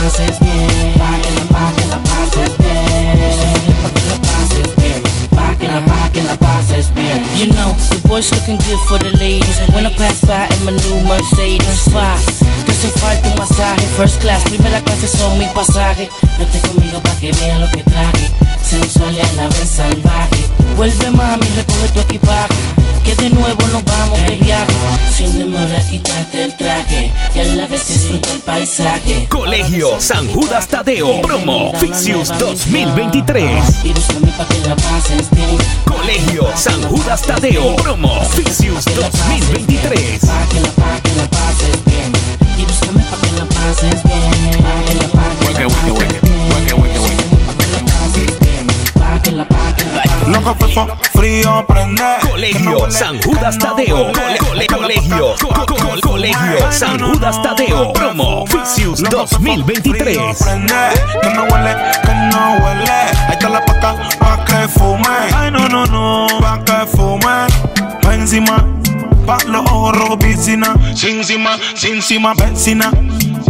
pases bien, pa' que la, pa' que la pases bien. Pa' que la pases bien, pa' que la, pa' que la pases bien. You know, the boys looking good for the ladies. When I pass by in my new Mercedes, fast. Que hace falta un masaje, first class, primera clase son mi pasaje. Vete conmigo pa' que vea lo que traje. Sensual y a la vez salvaje. Vuelve mami, recoge tu equipaje. Que de nuevo nos vamos de viaje. Sin demora, quítate Disfruta el paisaje. Colegio San Judas Tadeo. Promo Fixius 2023. Colegio San Judas Tadeo. Promo Fixius 2023. Para que la pases bien. Loco, fefo, frío, prende. Colegio San Judas Tadeo. Cole- cole- Colegio, co- co- co- Colegio San Judas Tadeo. Promo Ficius 2023. Prende, que no huele, que no huele. Ahí está la paca pa' que fume. Ay, no, no, no, pa' que fume. Pa' encima, pa' los ojos rojos, piscina. Sin encima, sin encima, vecina.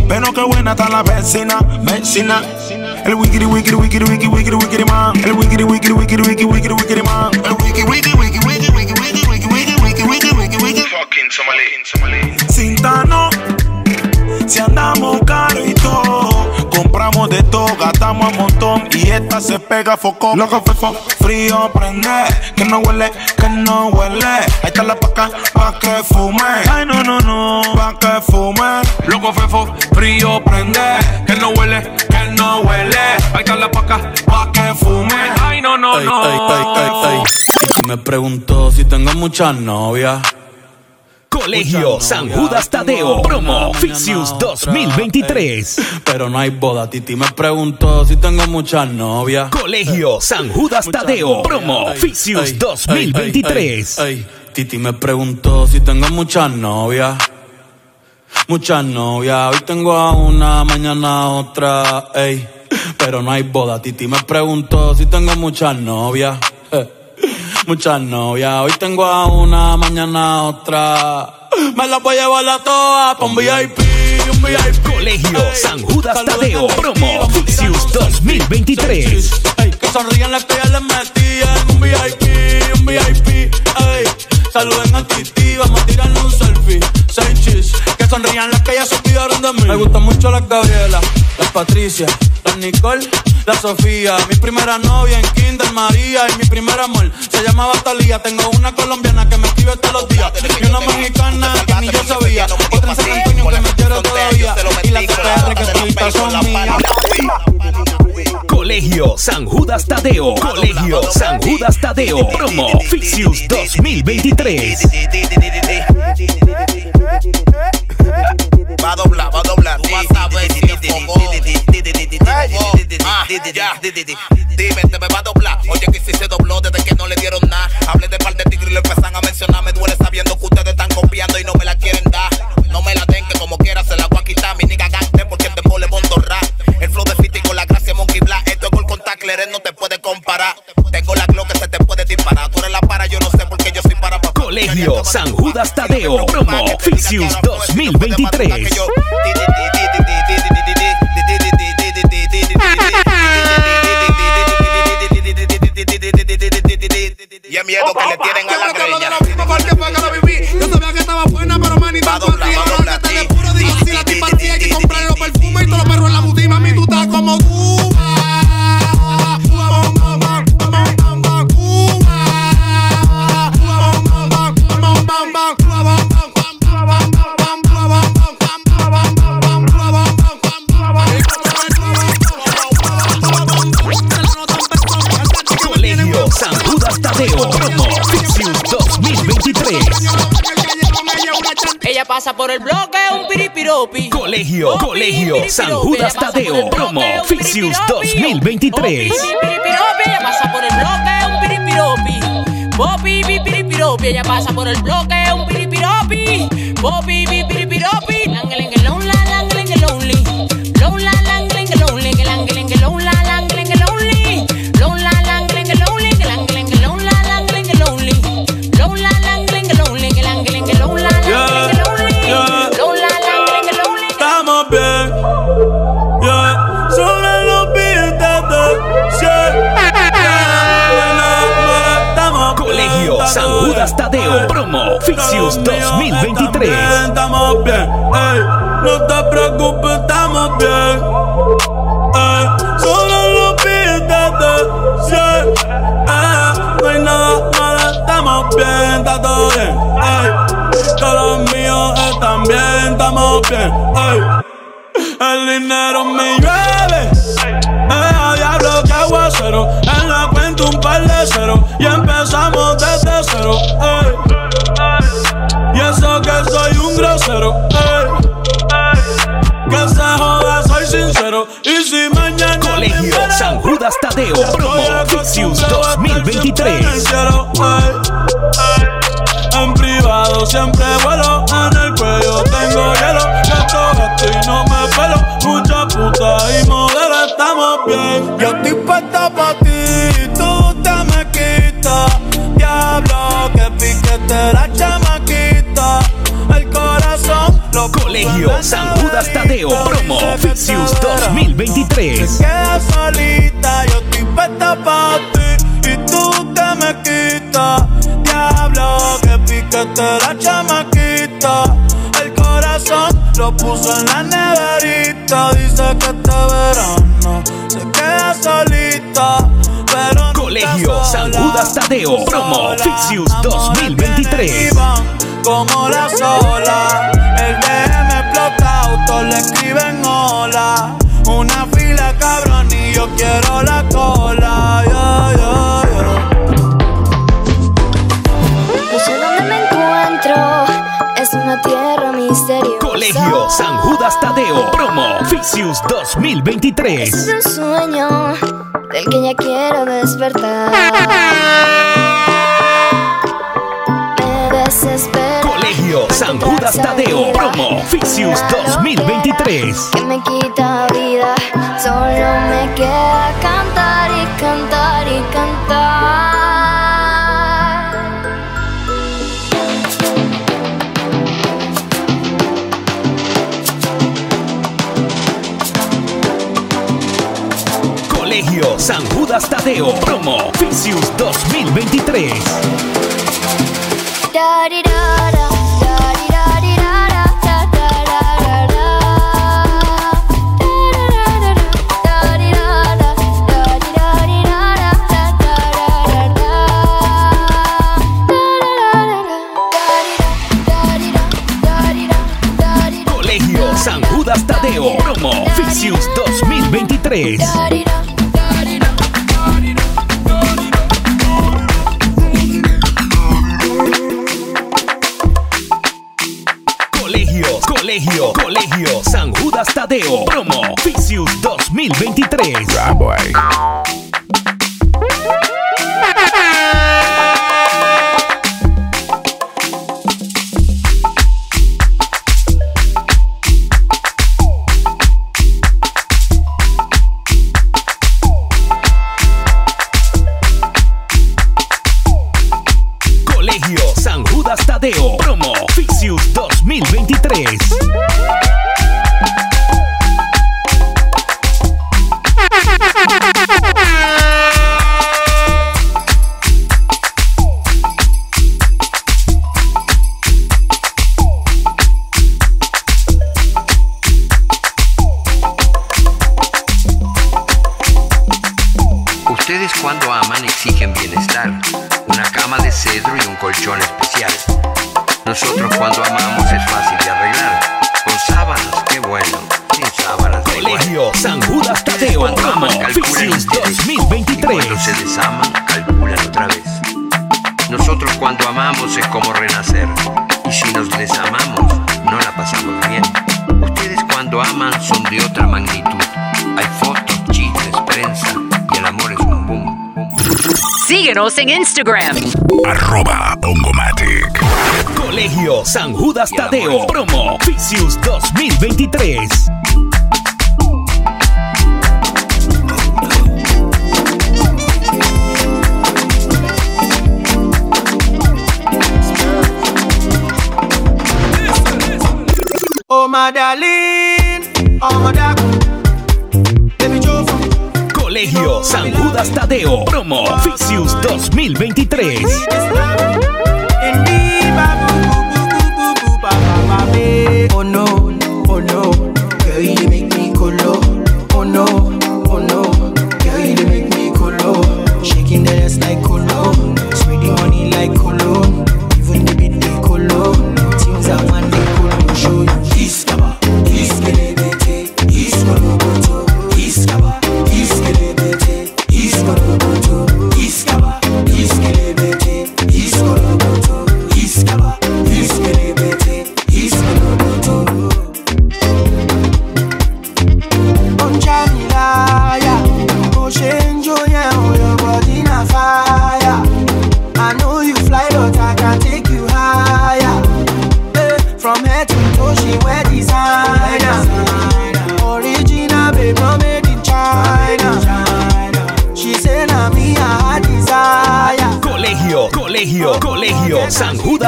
Pero qué buena está la vecina, vecina. And wickedy, wickedy, wickedy, wickedy, wickedy, wickedy, mom. And wickedy, wickedy, wickedy, wickedy, wickedy, wickedy, mom. And wickedy, wickedy, wickedy, wickedy, wickedy, wickedy, wickedy, wickedy, wickedy, wickedy, wickedy. Fucking Somali, Somali. Sintano, si andamos caro compramos de todo, gastamos a montón y esta se pega foco. Loco fefo, frío prende, que no huele, que no huele. Ahí está la paca pa' que fume. Ay no no no, pa' que fume. Loco fefo, frío prende, que no huele, que no huele. Ahí está la paca pa' que fume. Ay no no no. ey, ey, ey, me preguntó si tengo muchas novias. Colegio San Judas Tadeo. Promo Ficius 2023. Pero no hay boda. Titi me preguntó si tengo muchas novias. Colegio San Judas Tadeo. Promo Ficius 2023. Ey, ey, Titi me preguntó si tengo muchas novias. Muchas novias. Hoy tengo a una, mañana a otra. Ey. Pero no hay boda. Titi me preguntó si tengo muchas novias. Muchas novias. Hoy tengo a una, mañana a otra. Me las voy a llevar a todas pa' un VIP. Un VIP. Colegio San Judas Tadeo. Promo Ficius 2023. Ey, que sonrían las que ya les metían un VIP, un VIP, ey. Saluden a Titi, vamos a tirarle un selfie. Seis que sonrían las que ya se olvidaron de mí. Me gustan mucho las Gabriela, las Patricia, las Nicole, la Sofía. Mi primera novia en Kinder María y mi primer amor se llamaba Talía. Tengo una colombiana que me escribe todos los días y una mexicana que ni yo sabía. Otra en San Antonio que me quiero todavía y las PR que toditas son mías. Colegio San Judas Tadeo. Colegio San Judas Tadeo. Promo Ficius 2023. Va a doblar, va a doblar. Tú vas a ver si. Ah, ya. Dime, te me va a doblar. Oye, que si se dobló desde que no le dieron nada. Hablé de par de tigres y le empiezan a mencionar. Me duele sabiendo que ustedes están copiando y no me la quieren dar. No me la den, que como quiera se la voy a quitar. Mi nigga gangster porque el dembow le mondo rap. El flow de Fiti con la gracia Monkey Black. Esto es gol con Tackler, no te puede comparar. Tengo la Glock que se te puede disparar. Tú eres la para, yo no sé por qué yo soy. Colegio San Judas Tadeo, promo Ficius 2023. Y el miedo que le tienen a la greña. Ella pasa por el bloque, un piripiropi. Colegio, Colegio San Judas Tadeo, promo Ficius 2023. Piripiropi, ella pasa por el bloque, un piripiropi. Popi, piripiropi, ella pasa por el bloque, un piripiropi. Popi, piripiropi. Langelengue, lonla, langelengue, lonely. Lonla, langelengue, lonely. Judas Tadeo, promo Ficius 2023. Estamos bien, ey. No te preocupes, estamos bien. Ey. Solo beats de cien. Eh. No hay nada malo, estamos bien, está todo bien. Ey. Todos los míos están bien, estamos bien. Ey. El dinero me llueve. Eh, a diablo que aguacero. Par de cero. Y empezamos desde cero. ey. Y eso que soy un grosero. ey. Que se joda, soy sincero. Y si mañana. Colegio San Judas Tadeo, promo Ficius 2023. En privado siempre vuelo, en el cuello tengo hielo. Gasto, gasto y no me pelo. Mucha puta y modelo, estamos bien. Yo estoy puesta pa' ti, piquete la chamaquita. El corazón lo Colegio San Judas Tadeo, promo Dice que Ficius te verá. 2023. Queda solita, yo estoy puesta pa' ti y tú te me quitas. Diablo, que piquete la chamaquita. El corazón lo puso en la neverita. Dice que este verano se queda solita. Pero Colegio San Judas Tadeo, promo que 2023. iban Como la sola, el DM explotado, todos le escriben hola. Una fila cabrón y yo quiero la Colegio San Judas Tadeo, promo Ficius 2023. Es un sueño del que ya quiero despertar. Me desespero. Colegio San Judas Tadeo, promo Ficius 2023. Que me quita vida, solo me queda cantar y cantar Tadeo, promo Ficius 2023. Da-di-da-da, da-di-da-di-da-da, da-da-da-da-da. Da-da-da-da-da, da-di-da-di-da-da, da-da-da-da-da. Da-da-da-da-da, Colegio San Judas Tadeo, promo Ficius 2023. Tadeo, promo Ficius 2023. exigen bienestar, una cama de cedro y un colchón especial. Nosotros cuando amamos es fácil de arreglar, con sábanas, qué bueno, sin sábanas. Colegio. San Judas Tadeo, cuando aman, calculan 2023. Y se desaman, En Instagram. Arroba Ongomatic. Colegio San Judas Tadeo. Promo Vicious 2023. Oh, oh, my darling. Colegio San Judas Tadeo. Promo Ficius 2023.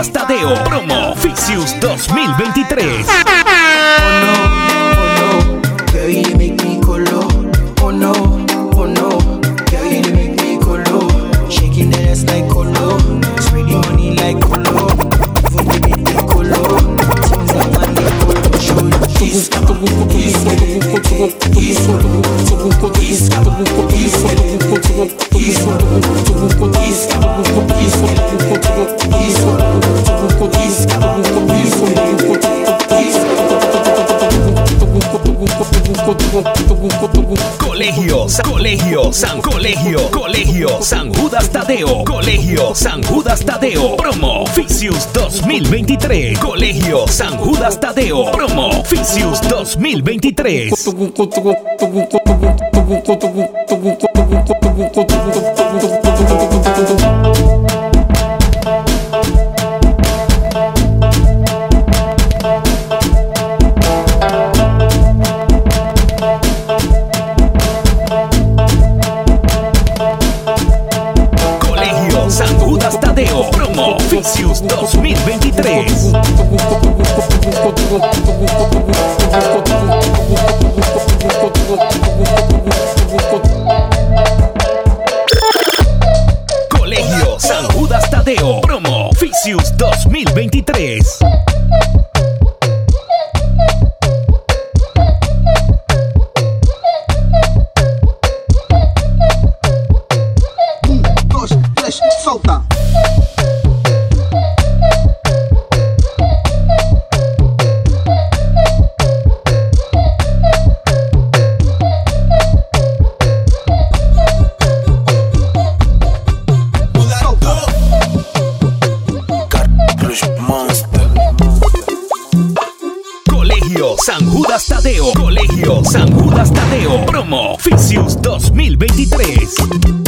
Tadeo. Promo Oficius 2023. Ficius 2023. Colegio San Judas Tadeo. Promo Ficius 2023. Colegio San Judas Tadeo. Colegio San Judas Tadeo. Promo Ficius 2023.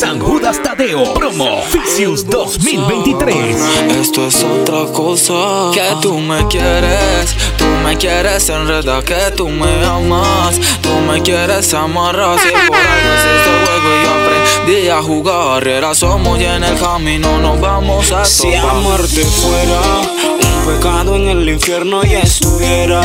San Judas Tadeo, promo Ficius 2023. Esto es otra cosa Que tú me quieres Tú me quieres enredar Que tú me amas Tú me quieres amarrar Si por algo es este juego y yo aprendí a jugar Era somos y en el camino nos vamos a Si topar. amarte fuera un pecado en el infierno y estuviera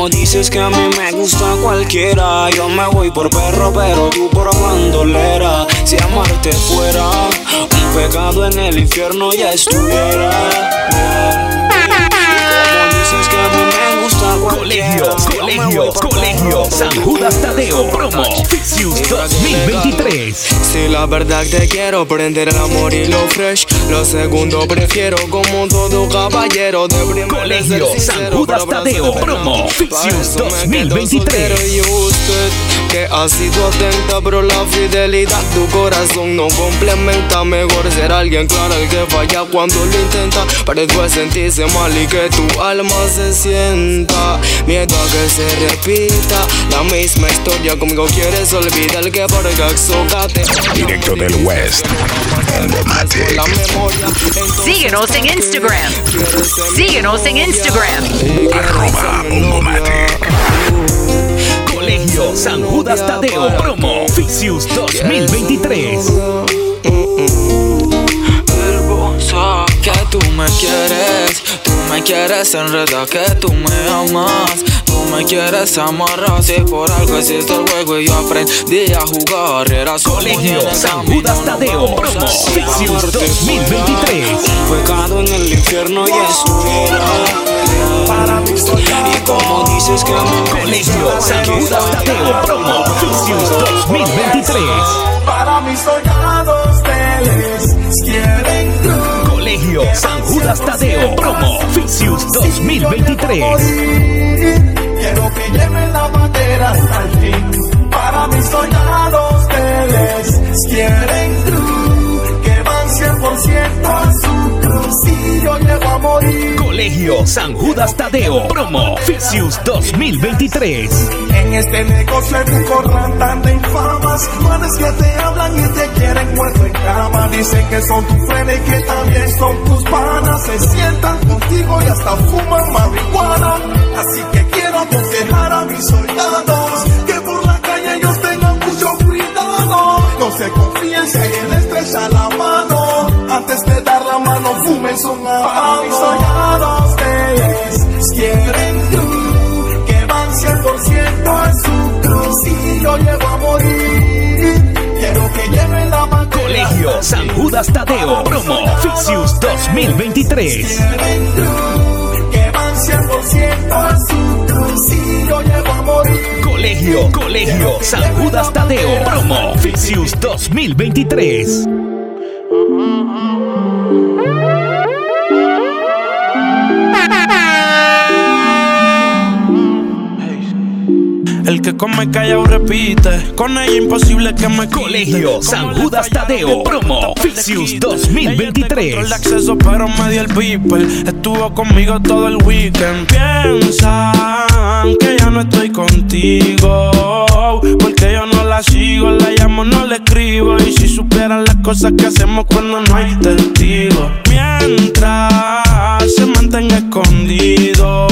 como dices que a mí me gusta cualquiera, yo me voy por perro, pero tú por bandolera. Si amarte fuera un pecado en el infierno y estuviera como dices que a mí me gusta cualquiera, Colegio, colegio, colegio San Judas Tadeo, promo Ficius 2023. Si la verdad te quiero prender el amor y lo fresh Lo segundo prefiero como todo caballero De primero Colegio San Judas Tadeo, promo quedo 2023. soltero. Y usted que ha sido atenta Pero la fidelidad tu corazón no complementa. Mejor ser alguien claro el que falla cuando lo intenta. Para después sentirse mal y que tu alma se sienta. Miedo a que se repita la misma historia Conmigo quieres olvidar que por exócate Directo del West. La memoria Síguenos en Instagram. Síguenos en Instagram. Arroba Colegio San Judas Tadeo, promo Ficius 2023. hermosa Que tú me quieres, tú me quieres enredar Que tú me amas, tú me quieres amarrar Si por algo existe el juego y yo aprendí a jugar Era solo Colegio en el San camino, Judas Tadeo, no promo amarte 2023. Un pecado en el infierno y estuviera real. Y como dices que me Colegio San Judas Tadeo, promo Ficius 2023. Para mis soldados teles quieren cruz. Colegio San Judas Tadeo, promo Ficius 2023. Quiero que lleven la bandera hasta el fin. Para mis soldados teles quieren. Que van 100% a su cruz. Si yo llego a morir. Colegio San Judas Tadeo, promo Ficius 2023. En este negocio hay un corrantán de infamas Manes que te hablan y te quieren muerto en cama Dicen que son tus frenes y que también son tus panas Se sientan contigo y hasta fuman marihuana Así que quiero aconsejar a mis soldados Que por la calle ellos tengan mucho cuidado. No se confíen si alguien les estrecha la mano. Antes de dar la mano fumen son Para mis soldados teles quieren cruz Que van 100% a su cruz Si yo llego a morir. Quiero que lleven la bandera Colegio San Judas Tadeo, promo Ficius 2023. quieren cruz Que van 100% yo llego a morir Colegio, Colegio San Judas Tadeo, promo Ficius 2023. El que come callado repite. Con ella imposible que me quite. Colegio San Judas Tadeo, promo Control 2023. de acceso, pero me dio el beeper. Estuvo conmigo todo el weekend. Piensan no estoy contigo. Porque yo no la sigo, la llamo, no le escribo. Y si supieran las cosas que hacemos cuando no hay testigos. Mientras se mantenga escondido.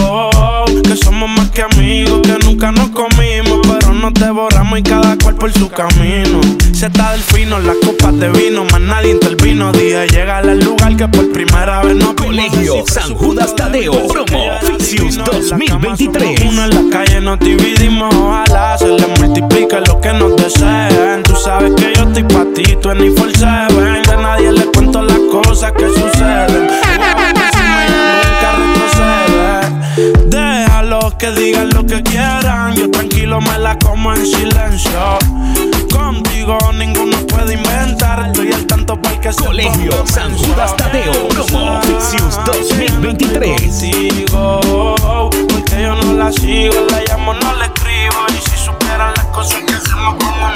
Que somos más que amigos, que nunca nos comimos. Pero nos devoramos y cada cual por su camino. Se está del fino, las copas de vino, más nadie intervino. Dije llegar al lugar que por primera vez no Colegio San Judas Tadeo, promo Ficius 2023. Uno en la calle nos dividimos, ojalá se les multiplique lo que nos deseen. Tú sabes que yo estoy pa' ti, tú en seven. De nadie le cuento las cosas que suceden. Nunca retrocede. Déjalo que digan lo que quieran. Yo tranquilo me la como en silencio. Contigo ninguno puede inventar. Estoy al tanto para que se Colegio ponga San. Judas Tadeo, promo Oficius 2023. Contigo, porque yo no la sigo, la llamo, no la escribo. Y si supieran las cosas que hacemos como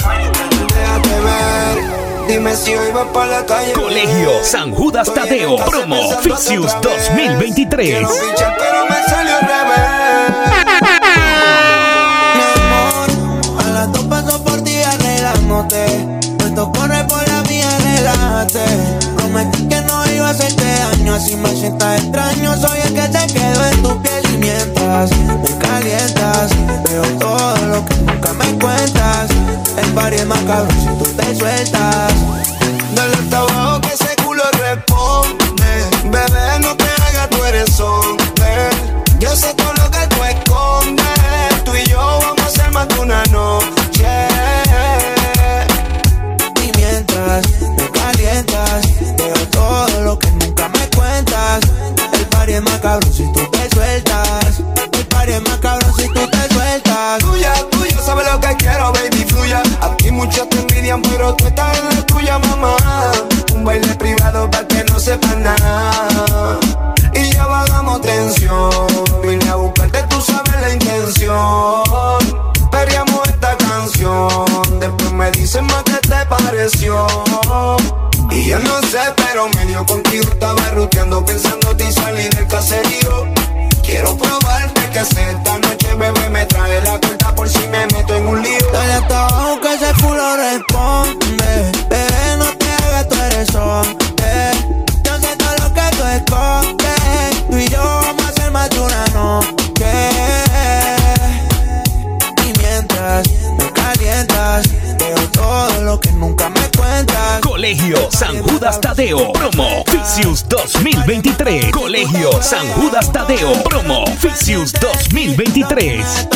Déjate ver. Dime si hoy vas para la calle. Colegio San Judas Tadeo, promo Oficius 2023. Prometí que no iba a hacerte daño, así me sientas extraño. Soy el que te quedo en tu piel y mientras me calientas, veo todo lo que nunca me cuentas. El party es más cabrón si tú te sueltas. Dale hasta abajo que ese culo responde. Bebé, no te hagas, tú eres hombre. Yo sé todo pero tú estás en la tuya, mamá. Un baile privado para que no sepan nada. Y ya bajamos tensión. Vine a buscarte, tú sabes la intención. Perreamos esta canción. Después me dicen más que te pareció. Y yo no sé, pero medio contigo estaba ruteando pensándote y salí del caserío. Quiero probarte que esta San Judas Tadeo. Promo Ficius 2023.